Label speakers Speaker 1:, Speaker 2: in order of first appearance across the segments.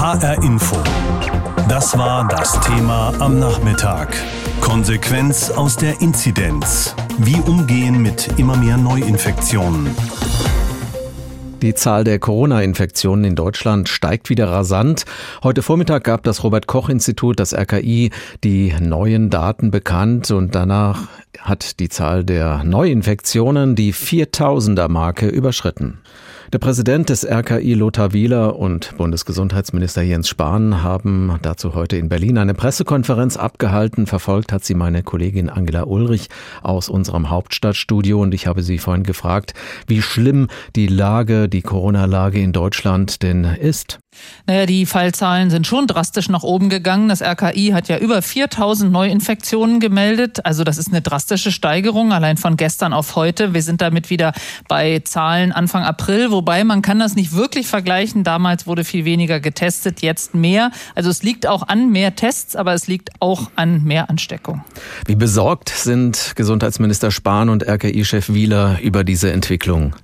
Speaker 1: HR Info. Das war das Thema am Nachmittag. Konsequenz aus der Inzidenz. Wie umgehen mit immer mehr Neuinfektionen.
Speaker 2: Die Zahl der Corona-Infektionen in Deutschland steigt wieder rasant. Heute Vormittag gab das Robert Koch Institut, das RKI, die neuen Daten bekannt und danach hat die Zahl der Neuinfektionen die 4000er Marke überschritten. Der Präsident des RKI Lothar Wieler und Bundesgesundheitsminister Jens Spahn haben dazu heute in Berlin eine Pressekonferenz abgehalten. Verfolgt hat sie meine Kollegin Angela Ulrich aus unserem Hauptstadtstudio und ich habe sie vorhin gefragt, wie schlimm die Lage, die Corona-Lage in Deutschland denn ist.
Speaker 3: Naja, die Fallzahlen sind schon drastisch nach oben gegangen. Das RKI hat ja über 4000 Neuinfektionen gemeldet. Also das ist eine drastische Steigerung allein von gestern auf heute. Wir sind damit wieder bei Zahlen Anfang April, wobei man kann das nicht wirklich vergleichen. Damals wurde viel weniger getestet, jetzt mehr. Also es liegt auch an mehr Tests, aber es liegt auch an mehr Ansteckung.
Speaker 2: Wie besorgt sind Gesundheitsminister Spahn und RKI-Chef Wieler über diese Entwicklung?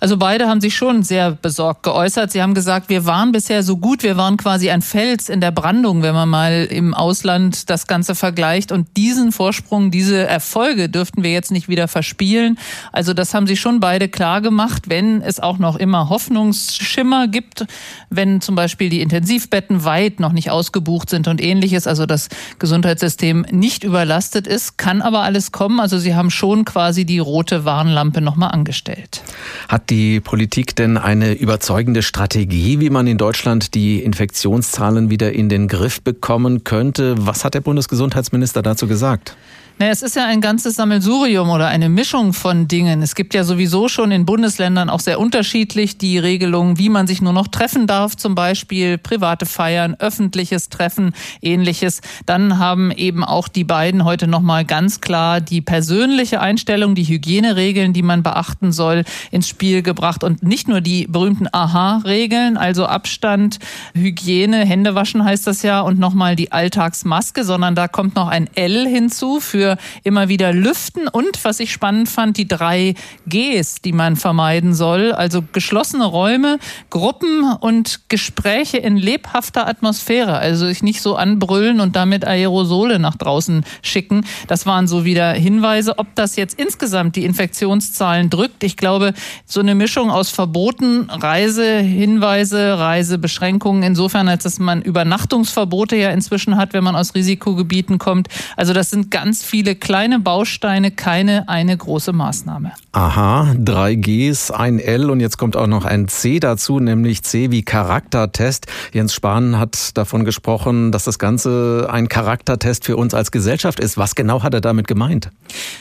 Speaker 3: Also beide haben sich schon sehr besorgt geäußert. Sie haben gesagt, wir waren bisher so gut, wir waren quasi ein Fels in der Brandung, wenn man mal im Ausland das Ganze vergleicht. Und diesen Vorsprung, diese Erfolge dürften wir jetzt nicht wieder verspielen. Also das haben sie schon beide klar gemacht, wenn es auch noch immer Hoffnungsschimmer gibt, wenn zum Beispiel die Intensivbetten weit noch nicht ausgebucht sind und ähnliches, also das Gesundheitssystem nicht überlastet ist, kann aber alles kommen. Also sie haben schon quasi die rote Warnlampe nochmal angestellt.
Speaker 2: Hat die Politik denn eine überzeugende Strategie, wie man in Deutschland die Infektionszahlen wieder in den Griff bekommen könnte? Was hat der Bundesgesundheitsminister dazu gesagt?
Speaker 3: Naja, es ist ja ein ganzes Sammelsurium oder eine Mischung von Dingen. Es gibt ja sowieso schon in Bundesländern auch sehr unterschiedlich die Regelungen, wie man sich nur noch treffen darf, zum Beispiel private Feiern, öffentliches Treffen, ähnliches. Dann haben eben auch die beiden heute nochmal ganz klar die persönliche Einstellung, die Hygieneregeln, die man beachten soll, ins Spiel gebracht und nicht nur die berühmten Aha-Regeln, also Abstand, Hygiene, Händewaschen heißt das ja und nochmal die Alltagsmaske, sondern da kommt noch ein L hinzu für für immer wieder lüften und, was ich spannend fand, die drei Gs, die man vermeiden soll. Also geschlossene Räume, Gruppen und Gespräche in lebhafter Atmosphäre. Also sich nicht so anbrüllen und damit Aerosole nach draußen schicken. Das waren so wieder Hinweise. Ob das jetzt insgesamt die Infektionszahlen drückt, ich glaube, so eine Mischung aus Verboten, Reisehinweise, Reisebeschränkungen, insofern, als dass man Übernachtungsverbote ja inzwischen hat, wenn man aus Risikogebieten kommt. Also das sind ganz viele viele kleine Bausteine, keine eine große Maßnahme.
Speaker 2: Aha, drei Gs, ein L und jetzt kommt auch noch ein C dazu, nämlich C wie Charaktertest. Jens Spahn hat davon gesprochen, dass das Ganze ein Charaktertest für uns als Gesellschaft ist. Was genau hat er damit gemeint?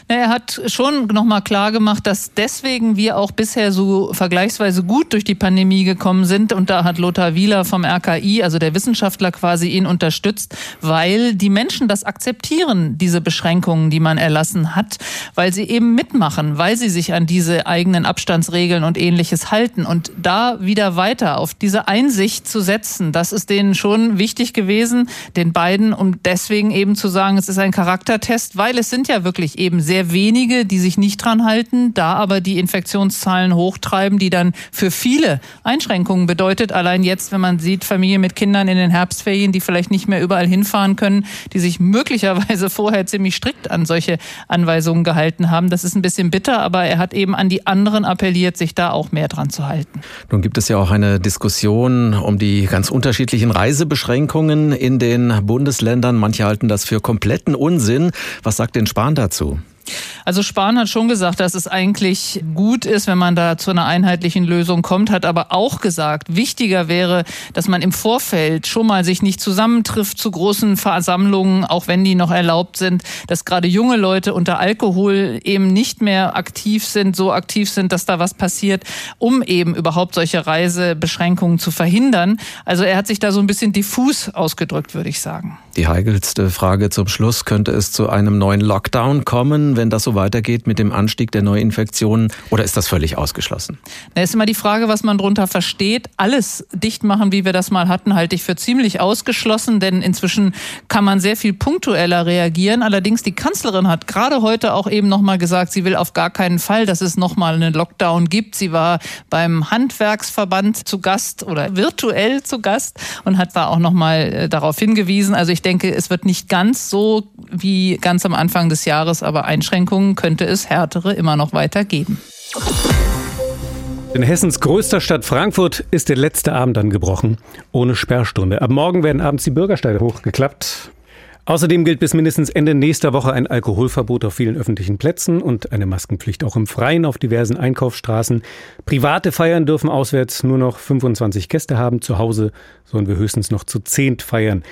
Speaker 3: Er hat schon nochmal klar gemacht, dass deswegen wir auch bisher so vergleichsweise gut durch die Pandemie gekommen sind. Und da hat Lothar Wieler vom RKI, also der Wissenschaftler quasi ihn unterstützt, weil die Menschen das akzeptieren, diese Beschränkungen Beschränkungen, die man erlassen hat, weil sie eben mitmachen, weil sie sich an diese eigenen Abstandsregeln und ähnliches halten. Und da wieder weiter auf diese Einsicht zu setzen, das ist denen schon wichtig gewesen, den beiden, um deswegen eben zu sagen, es ist ein Charaktertest, weil es sind ja wirklich eben sehr wenige, die sich nicht dran halten, da aber die Infektionszahlen hochtreiben, die dann für viele Einschränkungen bedeutet. Allein jetzt, wenn man sieht, Familie mit Kindern in den Herbstferien, die vielleicht nicht mehr überall hinfahren können, die sich möglicherweise vorher ziemlich strikt strikt an solche Anweisungen gehalten haben. Das ist ein bisschen bitter, aber er hat eben an die anderen appelliert, sich da auch mehr dran zu halten.
Speaker 2: Nun gibt es ja auch eine Diskussion um die ganz unterschiedlichen Reisebeschränkungen in den Bundesländern. Manche halten das für kompletten Unsinn. Was sagt denn Spahn dazu?
Speaker 3: Also Spahn hat schon gesagt, dass es eigentlich gut ist, wenn man da zu einer einheitlichen Lösung kommt, hat aber auch gesagt, wichtiger wäre, dass man im Vorfeld schon mal sich nicht zusammentrifft zu großen Versammlungen, auch wenn die noch erlaubt sind, dass gerade junge Leute unter Alkohol eben nicht mehr aktiv sind, so aktiv sind, dass da was passiert, um eben überhaupt solche Reisebeschränkungen zu verhindern. Also er hat sich da so ein bisschen diffus ausgedrückt, würde ich sagen.
Speaker 2: Die heikelste Frage zum Schluss, könnte es zu einem neuen Lockdown kommen, wenn das so weitergeht mit dem Anstieg der Neuinfektionen oder ist das völlig ausgeschlossen?
Speaker 3: Da ist immer die Frage, was man darunter versteht. Alles dicht machen, wie wir das mal hatten, halte ich für ziemlich ausgeschlossen, denn inzwischen kann man sehr viel punktueller reagieren. Allerdings die Kanzlerin hat gerade heute auch eben nochmal gesagt, sie will auf gar keinen Fall, dass es nochmal einen Lockdown gibt. Sie war beim Handwerksverband zu Gast oder virtuell zu Gast und hat da auch nochmal äh, darauf hingewiesen. Also ich denke, es wird nicht ganz so wie ganz am Anfang des Jahres, aber Einschränkungen könnte es härtere immer noch weiter geben.
Speaker 4: In Hessens größter Stadt Frankfurt ist der letzte Abend angebrochen, ohne Sperrstunde. Ab morgen werden abends die Bürgersteige hochgeklappt. Außerdem gilt bis mindestens Ende nächster Woche ein Alkoholverbot auf vielen öffentlichen Plätzen und eine Maskenpflicht auch im Freien auf diversen Einkaufsstraßen. Private Feiern dürfen auswärts nur noch 25 Gäste haben. Zu Hause sollen wir höchstens noch zu zehnt feiern.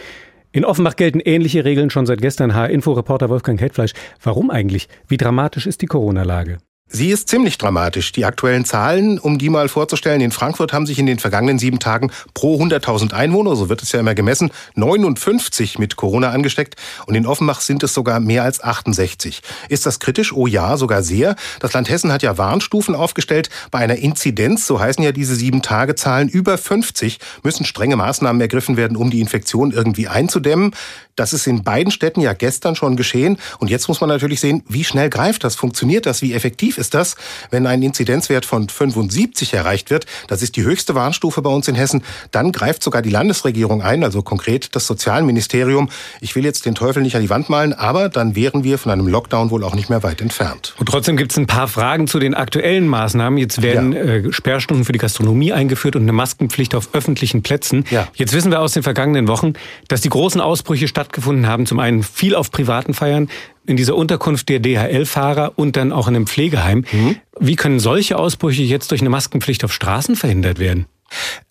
Speaker 4: In Offenbach gelten ähnliche Regeln schon seit gestern. H-Info-Reporter Wolfgang Heldfleisch. Warum eigentlich? Wie dramatisch ist die Corona-Lage?
Speaker 5: Sie ist ziemlich dramatisch. Die aktuellen Zahlen, um die mal vorzustellen, in Frankfurt haben sich in den vergangenen sieben Tagen pro 100.000 Einwohner, so wird es ja immer gemessen, 59 mit Corona angesteckt und in Offenbach sind es sogar mehr als 68. Ist das kritisch? Oh ja, sogar sehr. Das Land Hessen hat ja Warnstufen aufgestellt. Bei einer Inzidenz, so heißen ja diese sieben Tage Zahlen, über 50 müssen strenge Maßnahmen ergriffen werden, um die Infektion irgendwie einzudämmen. Das ist in beiden Städten ja gestern schon geschehen. Und jetzt muss man natürlich sehen, wie schnell greift das, funktioniert das, wie effektiv ist das, wenn ein Inzidenzwert von 75 erreicht wird. Das ist die höchste Warnstufe bei uns in Hessen. Dann greift sogar die Landesregierung ein, also konkret das Sozialministerium. Ich will jetzt den Teufel nicht an die Wand malen, aber dann wären wir von einem Lockdown wohl auch nicht mehr weit entfernt.
Speaker 4: Und trotzdem gibt es ein paar Fragen zu den aktuellen Maßnahmen. Jetzt werden ja. äh, Sperrstunden für die Gastronomie eingeführt und eine Maskenpflicht auf öffentlichen Plätzen. Ja. Jetzt wissen wir aus den vergangenen Wochen, dass die großen Ausbrüche statt stattgefunden haben. Zum einen viel auf privaten Feiern, in dieser Unterkunft der DHL-Fahrer und dann auch in einem Pflegeheim. Mhm. Wie können solche Ausbrüche jetzt durch eine Maskenpflicht auf Straßen verhindert werden?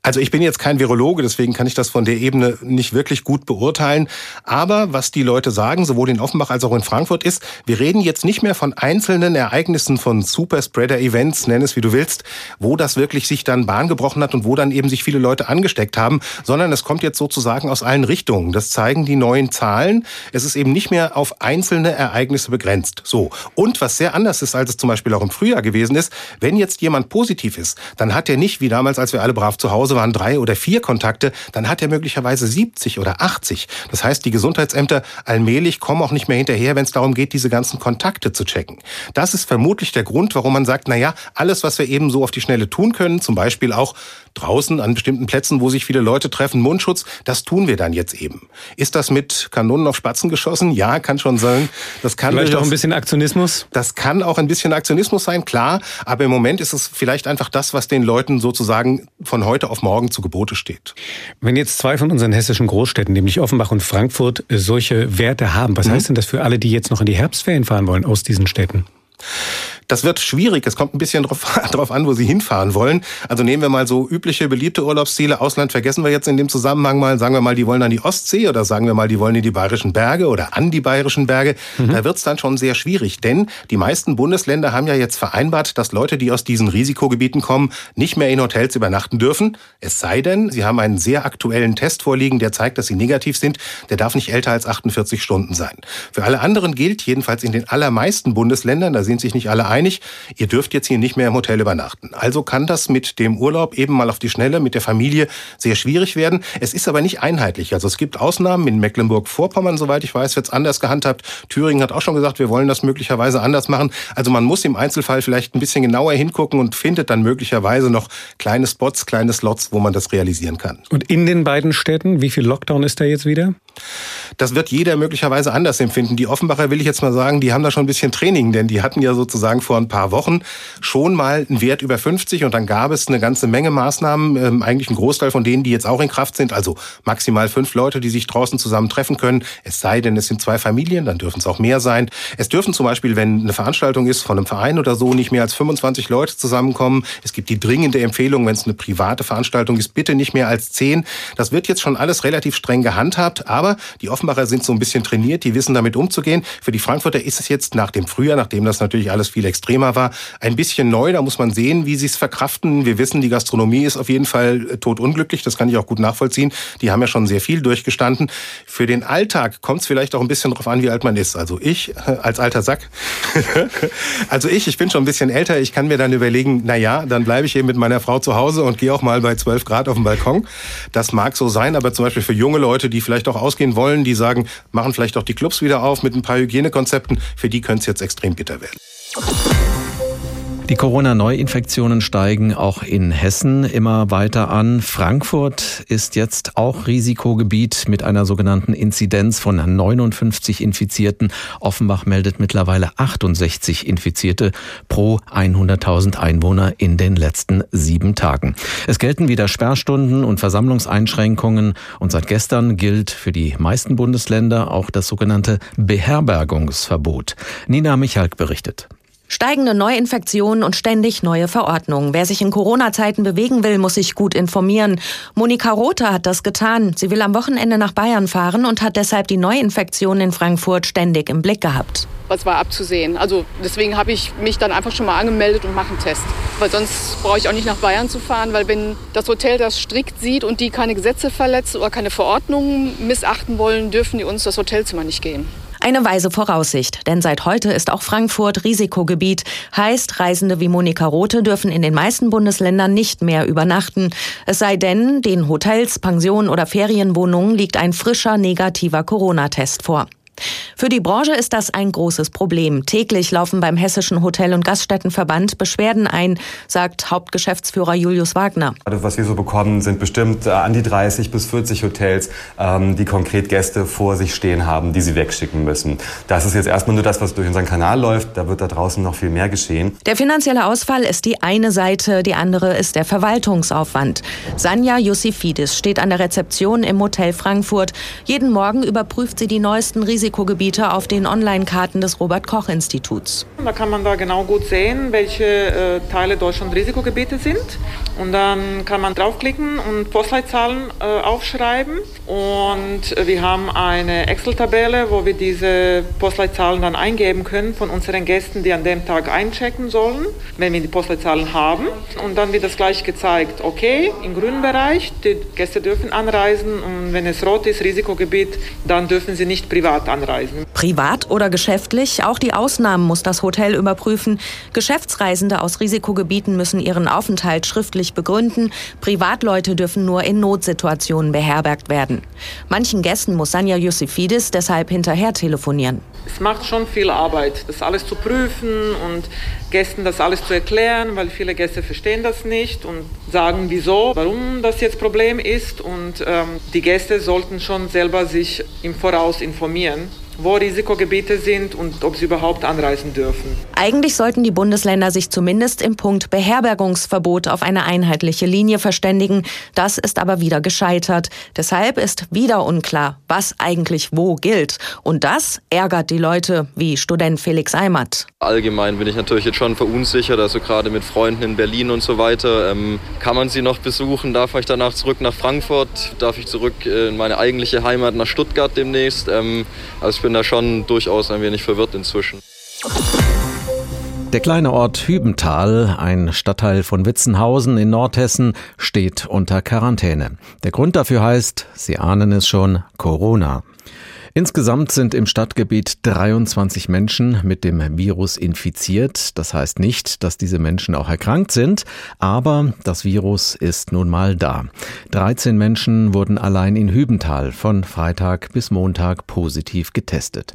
Speaker 5: Also ich bin jetzt kein Virologe, deswegen kann ich das von der Ebene nicht wirklich gut beurteilen. Aber was die Leute sagen, sowohl in Offenbach als auch in Frankfurt, ist, wir reden jetzt nicht mehr von einzelnen Ereignissen, von Superspreader-Events, nenn es wie du willst, wo das wirklich sich dann Bahn gebrochen hat und wo dann eben sich viele Leute angesteckt haben, sondern es kommt jetzt sozusagen aus allen Richtungen. Das zeigen die neuen Zahlen. Es ist eben nicht mehr auf einzelne Ereignisse begrenzt. So. Und was sehr anders ist, als es zum Beispiel auch im Frühjahr gewesen ist, wenn jetzt jemand positiv ist, dann hat er nicht, wie damals, als wir alle brav zu Hause Hause waren drei oder vier Kontakte, dann hat er möglicherweise 70 oder 80. Das heißt, die Gesundheitsämter allmählich kommen auch nicht mehr hinterher, wenn es darum geht, diese ganzen Kontakte zu checken. Das ist vermutlich der Grund, warum man sagt, na ja, alles, was wir eben so auf die Schnelle tun können, zum Beispiel auch draußen an bestimmten Plätzen, wo sich viele Leute treffen, Mundschutz, das tun wir dann jetzt eben. Ist das mit Kanonen auf Spatzen geschossen? Ja, kann schon sein.
Speaker 4: Das kann vielleicht auch ein bisschen Aktionismus.
Speaker 5: Das kann auch ein bisschen Aktionismus sein, klar. Aber im Moment ist es vielleicht einfach das, was den Leuten sozusagen von heute auf morgen zu Gebote steht.
Speaker 4: Wenn jetzt zwei von unseren hessischen Großstädten, nämlich Offenbach und Frankfurt, solche Werte haben, was mhm. heißt denn das für alle, die jetzt noch in die Herbstferien fahren wollen aus diesen Städten?
Speaker 5: Das wird schwierig. Es kommt ein bisschen drauf, drauf an, wo Sie hinfahren wollen. Also nehmen wir mal so übliche, beliebte Urlaubsziele. Ausland vergessen wir jetzt in dem Zusammenhang mal. Sagen wir mal, die wollen an die Ostsee oder sagen wir mal, die wollen in die Bayerischen Berge oder an die Bayerischen Berge. Mhm. Da wird's dann schon sehr schwierig. Denn die meisten Bundesländer haben ja jetzt vereinbart, dass Leute, die aus diesen Risikogebieten kommen, nicht mehr in Hotels übernachten dürfen. Es sei denn, sie haben einen sehr aktuellen Test vorliegen, der zeigt, dass sie negativ sind. Der darf nicht älter als 48 Stunden sein. Für alle anderen gilt, jedenfalls in den allermeisten Bundesländern, da sind sich nicht alle einig, ihr dürft jetzt hier nicht mehr im Hotel übernachten. Also kann das mit dem Urlaub eben mal auf die Schnelle mit der Familie sehr schwierig werden. Es ist aber nicht einheitlich. Also es gibt Ausnahmen. In Mecklenburg-Vorpommern, soweit ich weiß, wird es anders gehandhabt. Thüringen hat auch schon gesagt, wir wollen das möglicherweise anders machen. Also man muss im Einzelfall vielleicht ein bisschen genauer hingucken und findet dann möglicherweise noch kleine Spots, kleine Slots, wo man das realisieren kann.
Speaker 4: Und in den beiden Städten, wie viel Lockdown ist da jetzt wieder?
Speaker 5: Das wird jeder möglicherweise anders empfinden. Die Offenbacher will ich jetzt mal sagen, die haben da schon ein bisschen Training, denn die hatten ja sozusagen vor ein paar Wochen schon mal einen Wert über 50 und dann gab es eine ganze Menge Maßnahmen, ähm, eigentlich ein Großteil von denen, die jetzt auch in Kraft sind, also maximal fünf Leute, die sich draußen zusammen treffen können. Es sei denn, es sind zwei Familien, dann dürfen es auch mehr sein. Es dürfen zum Beispiel, wenn eine Veranstaltung ist von einem Verein oder so, nicht mehr als 25 Leute zusammenkommen. Es gibt die dringende Empfehlung, wenn es eine private Veranstaltung ist, bitte nicht mehr als zehn. Das wird jetzt schon alles relativ streng gehandhabt, aber die Offenbacher sind so ein bisschen trainiert, die wissen damit umzugehen. Für die Frankfurter ist es jetzt nach dem Frühjahr, nachdem das natürlich alles viel extremer war. Ein bisschen neu, da muss man sehen, wie sie es verkraften. Wir wissen, die Gastronomie ist auf jeden Fall äh, totunglücklich, das kann ich auch gut nachvollziehen. Die haben ja schon sehr viel durchgestanden. Für den Alltag kommt es vielleicht auch ein bisschen darauf an, wie alt man ist. Also ich äh, als alter Sack, also ich, ich bin schon ein bisschen älter, ich kann mir dann überlegen, na ja, dann bleibe ich eben mit meiner Frau zu Hause und gehe auch mal bei 12 Grad auf den Balkon. Das mag so sein, aber zum Beispiel für junge Leute, die vielleicht auch ausgehen wollen, die sagen, machen vielleicht auch die Clubs wieder auf mit ein paar Hygienekonzepten, für die könnte es jetzt extrem bitter werden.
Speaker 2: Die Corona-Neuinfektionen steigen auch in Hessen immer weiter an. Frankfurt ist jetzt auch Risikogebiet mit einer sogenannten Inzidenz von 59 Infizierten. Offenbach meldet mittlerweile 68 Infizierte pro 100.000 Einwohner in den letzten sieben Tagen. Es gelten wieder Sperrstunden und Versammlungseinschränkungen und seit gestern gilt für die meisten Bundesländer auch das sogenannte Beherbergungsverbot. Nina Michalk berichtet.
Speaker 6: Steigende Neuinfektionen und ständig neue Verordnungen. Wer sich in Corona-Zeiten bewegen will, muss sich gut informieren. Monika Rothe hat das getan. Sie will am Wochenende nach Bayern fahren und hat deshalb die Neuinfektionen in Frankfurt ständig im Blick gehabt.
Speaker 7: Was war abzusehen? Also deswegen habe ich mich dann einfach schon mal angemeldet und mache einen Test. Weil sonst brauche ich auch nicht nach Bayern zu fahren, weil wenn das Hotel das strikt sieht und die keine Gesetze verletzen oder keine Verordnungen missachten wollen, dürfen die uns das Hotelzimmer nicht geben.
Speaker 6: Eine weise Voraussicht, denn seit heute ist auch Frankfurt Risikogebiet. Heißt, Reisende wie Monika Rote dürfen in den meisten Bundesländern nicht mehr übernachten. Es sei denn, den Hotels, Pensionen oder Ferienwohnungen liegt ein frischer negativer Corona-Test vor. Für die Branche ist das ein großes Problem. Täglich laufen beim Hessischen Hotel- und Gaststättenverband Beschwerden ein, sagt Hauptgeschäftsführer Julius Wagner.
Speaker 8: Was wir so bekommen, sind bestimmt äh, an die 30 bis 40 Hotels, ähm, die konkret Gäste vor sich stehen haben, die sie wegschicken müssen. Das ist jetzt erstmal nur das, was durch unseren Kanal läuft. Da wird da draußen noch viel mehr geschehen.
Speaker 6: Der finanzielle Ausfall ist die eine Seite, die andere ist der Verwaltungsaufwand. Sanja Jussifidis steht an der Rezeption im Hotel Frankfurt. Jeden Morgen überprüft sie die neuesten Risiken Risikogebiete auf den Online-Karten des Robert-Koch-Instituts.
Speaker 9: Da kann man da genau gut sehen, welche äh, Teile Deutschland Risikogebiete sind. Und dann kann man draufklicken und Postleitzahlen äh, aufschreiben. Und äh, wir haben eine Excel-Tabelle, wo wir diese Postleitzahlen dann eingeben können von unseren Gästen, die an dem Tag einchecken sollen, wenn wir die Postleitzahlen haben. Und dann wird das gleich gezeigt, okay, im grünen Bereich, die Gäste dürfen anreisen und wenn es rot ist, Risikogebiet, dann dürfen sie nicht privat anreisen.
Speaker 6: Privat oder geschäftlich, auch die Ausnahmen muss das Hotel überprüfen. Geschäftsreisende aus Risikogebieten müssen ihren Aufenthalt schriftlich begründen. Privatleute dürfen nur in Notsituationen beherbergt werden. Manchen Gästen muss Sanja Yusufidis deshalb hinterher telefonieren.
Speaker 9: Es macht schon viel Arbeit, das alles zu prüfen und Gästen das alles zu erklären, weil viele Gäste verstehen das nicht und sagen, wieso, warum das jetzt Problem ist. Und ähm, die Gäste sollten schon selber sich im Voraus informieren wo Risikogebiete sind und ob sie überhaupt anreisen dürfen.
Speaker 6: Eigentlich sollten die Bundesländer sich zumindest im Punkt Beherbergungsverbot auf eine einheitliche Linie verständigen. Das ist aber wieder gescheitert. Deshalb ist wieder unklar, was eigentlich wo gilt. Und das ärgert die Leute, wie Student Felix Eimert.
Speaker 10: Allgemein bin ich natürlich jetzt schon verunsichert, also gerade mit Freunden in Berlin und so weiter. Ähm, kann man sie noch besuchen? Darf ich danach zurück nach Frankfurt? Darf ich zurück in meine eigentliche Heimat nach Stuttgart demnächst? Ähm, also ich bin da schon durchaus ein wenig verwirrt inzwischen.
Speaker 2: Der kleine Ort Hübental, ein Stadtteil von Witzenhausen in Nordhessen, steht unter Quarantäne. Der Grund dafür heißt, Sie ahnen es schon, Corona. Insgesamt sind im Stadtgebiet 23 Menschen mit dem Virus infiziert. Das heißt nicht, dass diese Menschen auch erkrankt sind, aber das Virus ist nun mal da. 13 Menschen wurden allein in Hübental von Freitag bis Montag positiv getestet.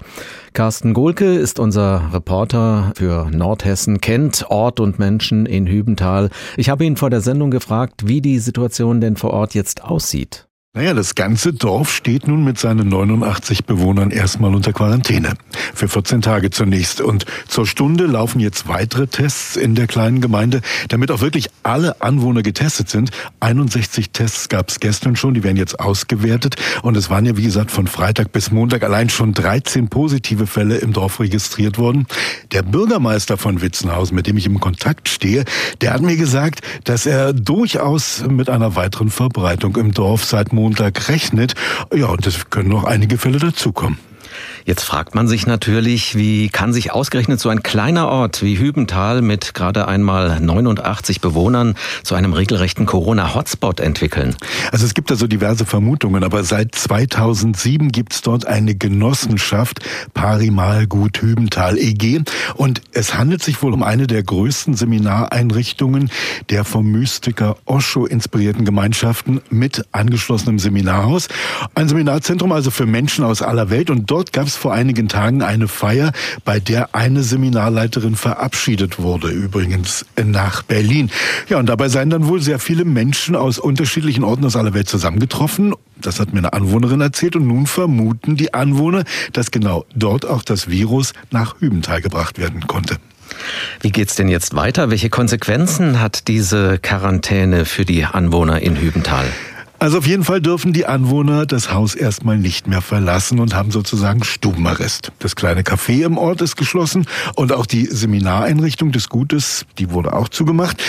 Speaker 2: Carsten Gohlke ist unser Reporter für Nordhessen, kennt Ort und Menschen in Hübental. Ich habe ihn vor der Sendung gefragt, wie die Situation denn vor Ort jetzt aussieht.
Speaker 11: Naja, das ganze Dorf steht nun mit seinen 89 Bewohnern erstmal unter Quarantäne. Für 14 Tage zunächst. Und zur Stunde laufen jetzt weitere Tests in der kleinen Gemeinde, damit auch wirklich alle Anwohner getestet sind. 61 Tests gab es gestern schon, die werden jetzt ausgewertet. Und es waren ja, wie gesagt, von Freitag bis Montag allein schon 13 positive Fälle im Dorf registriert worden. Der Bürgermeister von Witzenhausen, mit dem ich im Kontakt stehe, der hat mir gesagt, dass er durchaus mit einer weiteren Verbreitung im Dorf seit Montag Montag rechnet. Ja, und es können noch einige Fälle dazukommen.
Speaker 2: Jetzt fragt man sich natürlich, wie kann sich ausgerechnet so ein kleiner Ort wie Hübenthal mit gerade einmal 89 Bewohnern zu einem regelrechten Corona-Hotspot entwickeln?
Speaker 11: Also es gibt da so diverse Vermutungen, aber seit 2007 gibt es dort eine Genossenschaft Parimal Gut Hübenthal EG und es handelt sich wohl um eine der größten Seminareinrichtungen der vom Mystiker Osho inspirierten Gemeinschaften mit angeschlossenem Seminarhaus. Ein Seminarzentrum also für Menschen aus aller Welt und dort gab es es vor einigen Tagen eine Feier, bei der eine Seminarleiterin verabschiedet wurde, übrigens nach Berlin. Ja, und dabei seien dann wohl sehr viele Menschen aus unterschiedlichen Orten aus aller Welt zusammengetroffen. Das hat mir eine Anwohnerin erzählt und nun vermuten die Anwohner, dass genau dort auch das Virus nach Hübenthal gebracht werden konnte.
Speaker 2: Wie geht's denn jetzt weiter? Welche Konsequenzen hat diese Quarantäne für die Anwohner in Hübenthal?
Speaker 11: Also auf jeden Fall dürfen die Anwohner das Haus erstmal nicht mehr verlassen und haben sozusagen Stubenarrest. Das kleine Café im Ort ist geschlossen und auch die Seminareinrichtung des Gutes, die wurde auch zugemacht.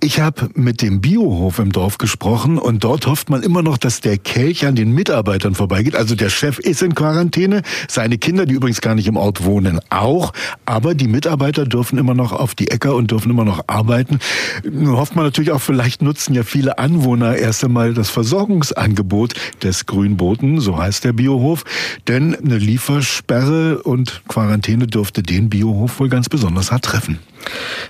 Speaker 11: Ich habe mit dem Biohof im Dorf gesprochen und dort hofft man immer noch, dass der Kelch an den Mitarbeitern vorbeigeht. Also der Chef ist in Quarantäne, seine Kinder, die übrigens gar nicht im Ort wohnen, auch. Aber die Mitarbeiter dürfen immer noch auf die Äcker und dürfen immer noch arbeiten. Hofft man natürlich auch, vielleicht nutzen ja viele Anwohner erst einmal das Versorgung Versorgungsangebot des Grünboten, so heißt der Biohof. Denn eine Liefersperre und Quarantäne dürfte den Biohof wohl ganz besonders hart treffen.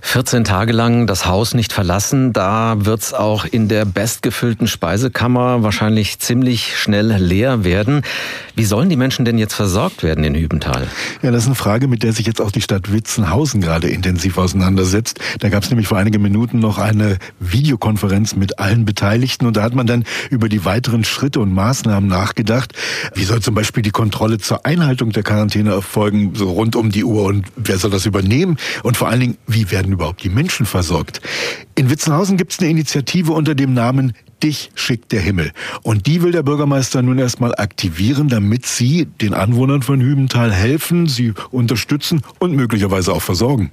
Speaker 2: 14 Tage lang das Haus nicht verlassen, da wird's auch in der bestgefüllten Speisekammer wahrscheinlich ziemlich schnell leer werden. Wie sollen die Menschen denn jetzt versorgt werden in Hübenthal?
Speaker 11: Ja, das ist eine Frage, mit der sich jetzt auch die Stadt Witzenhausen gerade intensiv auseinandersetzt. Da gab es nämlich vor einigen Minuten noch eine Videokonferenz mit allen Beteiligten und da hat man dann über die weiteren Schritte und Maßnahmen nachgedacht. Wie soll zum Beispiel die Kontrolle zur Einhaltung der Quarantäne erfolgen, so rund um die Uhr und wer soll das übernehmen? Und vor allen Dingen, wie werden überhaupt die Menschen versorgt? In Witzenhausen gibt es eine Initiative unter dem Namen Dich schickt der Himmel. Und die will der Bürgermeister nun erstmal aktivieren, damit sie den Anwohnern von Hübenthal helfen, sie unterstützen und möglicherweise auch versorgen.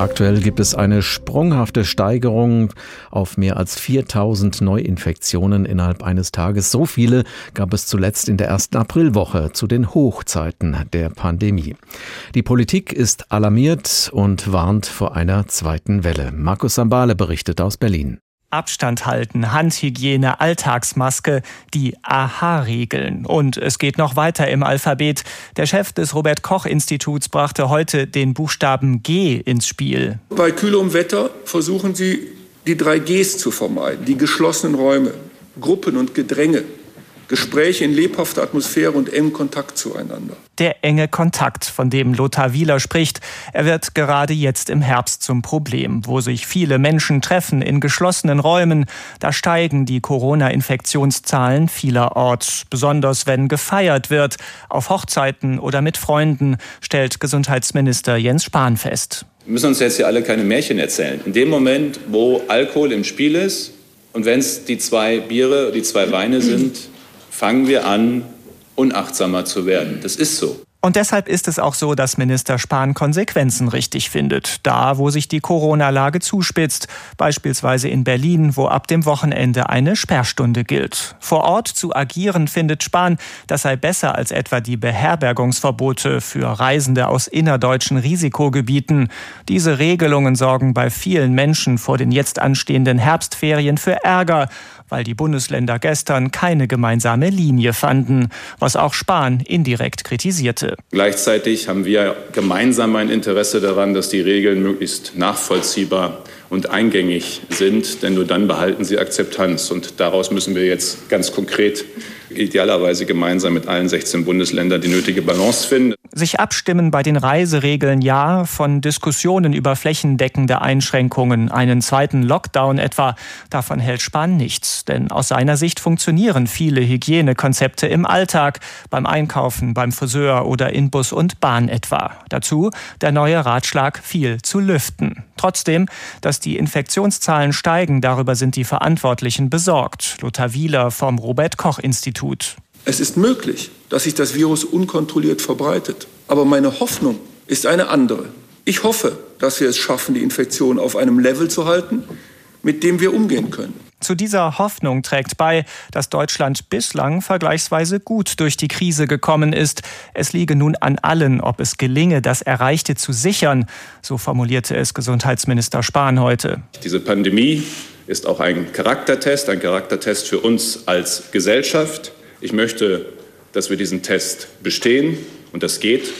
Speaker 2: Aktuell gibt es eine sprunghafte Steigerung auf mehr als 4000 Neuinfektionen innerhalb eines Tages. So viele gab es zuletzt in der ersten Aprilwoche zu den Hochzeiten der Pandemie. Die Politik ist alarmiert und warnt vor einer zweiten Welle. Markus Sambale berichtet aus Berlin.
Speaker 12: Abstand halten, Handhygiene, Alltagsmaske, die AHA-Regeln. Und es geht noch weiter im Alphabet. Der Chef des Robert Koch Instituts brachte heute den Buchstaben G ins Spiel.
Speaker 13: Bei kühlem Wetter versuchen Sie, die drei Gs zu vermeiden, die geschlossenen Räume, Gruppen und Gedränge. Gespräche in lebhafter Atmosphäre und engem Kontakt zueinander.
Speaker 12: Der enge Kontakt, von dem Lothar Wieler spricht, er wird gerade jetzt im Herbst zum Problem, wo sich viele Menschen treffen in geschlossenen Räumen. Da steigen die Corona-Infektionszahlen vielerorts, besonders wenn gefeiert wird, auf Hochzeiten oder mit Freunden, stellt Gesundheitsminister Jens Spahn fest.
Speaker 14: Wir müssen uns jetzt hier alle keine Märchen erzählen. In dem Moment, wo Alkohol im Spiel ist und wenn es die zwei Biere, die zwei Weine sind, fangen wir an, unachtsamer zu werden. Das ist so.
Speaker 12: Und deshalb ist es auch so, dass Minister Spahn Konsequenzen richtig findet. Da, wo sich die Corona-Lage zuspitzt, beispielsweise in Berlin, wo ab dem Wochenende eine Sperrstunde gilt. Vor Ort zu agieren, findet Spahn, das sei besser als etwa die Beherbergungsverbote für Reisende aus innerdeutschen Risikogebieten. Diese Regelungen sorgen bei vielen Menschen vor den jetzt anstehenden Herbstferien für Ärger weil die Bundesländer gestern keine gemeinsame Linie fanden, was auch Spahn indirekt kritisierte.
Speaker 14: Gleichzeitig haben wir gemeinsam ein Interesse daran, dass die Regeln möglichst nachvollziehbar und eingängig sind, denn nur dann behalten sie Akzeptanz. Und daraus müssen wir jetzt ganz konkret idealerweise gemeinsam mit allen 16 Bundesländern die nötige Balance finden.
Speaker 12: Sich abstimmen bei den Reiseregeln ja, von Diskussionen über flächendeckende Einschränkungen, einen zweiten Lockdown etwa, davon hält Spahn nichts. Denn aus seiner Sicht funktionieren viele Hygienekonzepte im Alltag, beim Einkaufen, beim Friseur oder in Bus und Bahn etwa. Dazu der neue Ratschlag, viel zu lüften. Trotzdem, dass die Infektionszahlen steigen, darüber sind die Verantwortlichen besorgt. Lothar Wieler vom Robert Koch Institut.
Speaker 13: Es ist möglich, dass sich das Virus unkontrolliert verbreitet. Aber meine Hoffnung ist eine andere. Ich hoffe, dass wir es schaffen, die Infektion auf einem Level zu halten, mit dem wir umgehen können.
Speaker 12: Zu dieser Hoffnung trägt bei, dass Deutschland bislang vergleichsweise gut durch die Krise gekommen ist. Es liege nun an allen, ob es gelinge, das Erreichte zu sichern, so formulierte es Gesundheitsminister Spahn heute.
Speaker 14: Diese Pandemie ist auch ein Charaktertest, ein Charaktertest für uns als Gesellschaft. Ich möchte, dass wir diesen Test bestehen und das geht,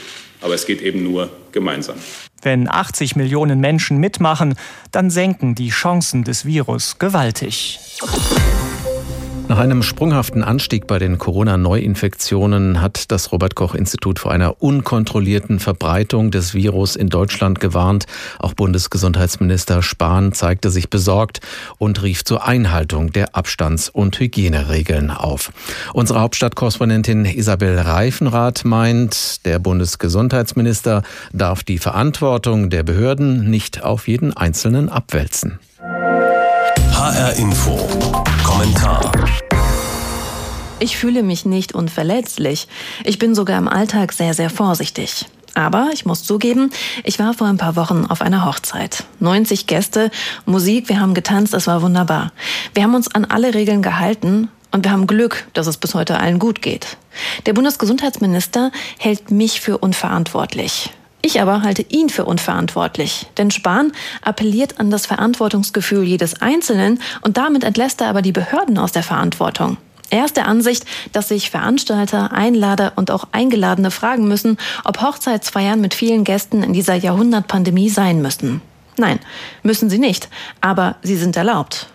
Speaker 14: aber es geht eben nur gemeinsam.
Speaker 12: Wenn 80 Millionen Menschen mitmachen, dann senken die Chancen des Virus gewaltig.
Speaker 2: Nach einem sprunghaften Anstieg bei den Corona-Neuinfektionen hat das Robert Koch-Institut vor einer unkontrollierten Verbreitung des Virus in Deutschland gewarnt. Auch Bundesgesundheitsminister Spahn zeigte sich besorgt und rief zur Einhaltung der Abstands- und Hygieneregeln auf. Unsere Hauptstadtkorrespondentin Isabel Reifenrath meint, der Bundesgesundheitsminister darf die Verantwortung der Behörden nicht auf jeden Einzelnen abwälzen.
Speaker 1: HR Info. Kommentar.
Speaker 15: Ich fühle mich nicht unverletzlich. Ich bin sogar im Alltag sehr, sehr vorsichtig. Aber ich muss zugeben, ich war vor ein paar Wochen auf einer Hochzeit. 90 Gäste, Musik, wir haben getanzt, es war wunderbar. Wir haben uns an alle Regeln gehalten und wir haben Glück, dass es bis heute allen gut geht. Der Bundesgesundheitsminister hält mich für unverantwortlich. Ich aber halte ihn für unverantwortlich. Denn Spahn appelliert an das Verantwortungsgefühl jedes Einzelnen und damit entlässt er aber die Behörden aus der Verantwortung. Er ist der Ansicht, dass sich Veranstalter, Einlader und auch Eingeladene fragen müssen, ob Hochzeitsfeiern mit vielen Gästen in dieser Jahrhundertpandemie sein müssen. Nein, müssen sie nicht, aber sie sind erlaubt.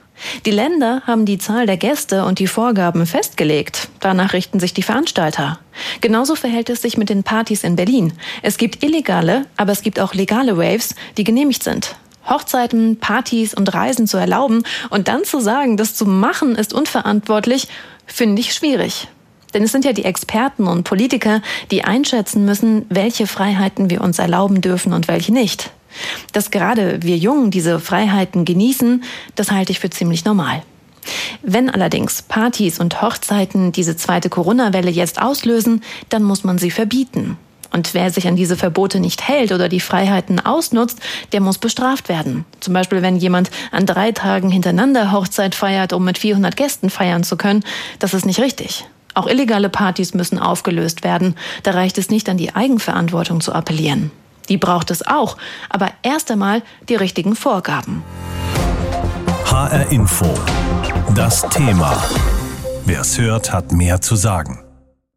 Speaker 15: Die Länder haben die Zahl der Gäste und die Vorgaben festgelegt. Danach richten sich die Veranstalter. Genauso verhält es sich mit den Partys in Berlin. Es gibt illegale, aber es gibt auch legale Raves, die genehmigt sind. Hochzeiten, Partys und Reisen zu erlauben und dann zu sagen, das zu machen ist unverantwortlich, finde ich schwierig. Denn es sind ja die Experten und Politiker, die einschätzen müssen, welche Freiheiten wir uns erlauben dürfen und welche nicht. Dass gerade wir Jungen diese Freiheiten genießen, das halte ich für ziemlich normal. Wenn allerdings Partys und Hochzeiten diese zweite Corona-Welle jetzt auslösen, dann muss man sie verbieten. Und wer sich an diese Verbote nicht hält oder die Freiheiten ausnutzt, der muss bestraft werden. Zum Beispiel, wenn jemand an drei Tagen hintereinander Hochzeit feiert, um mit 400 Gästen feiern zu können, das ist nicht richtig. Auch illegale Partys müssen aufgelöst werden. Da reicht es nicht, an die Eigenverantwortung zu appellieren. Die braucht es auch, aber erst einmal die richtigen Vorgaben.
Speaker 1: HR Info. Das Thema. Wer es hört, hat mehr zu sagen.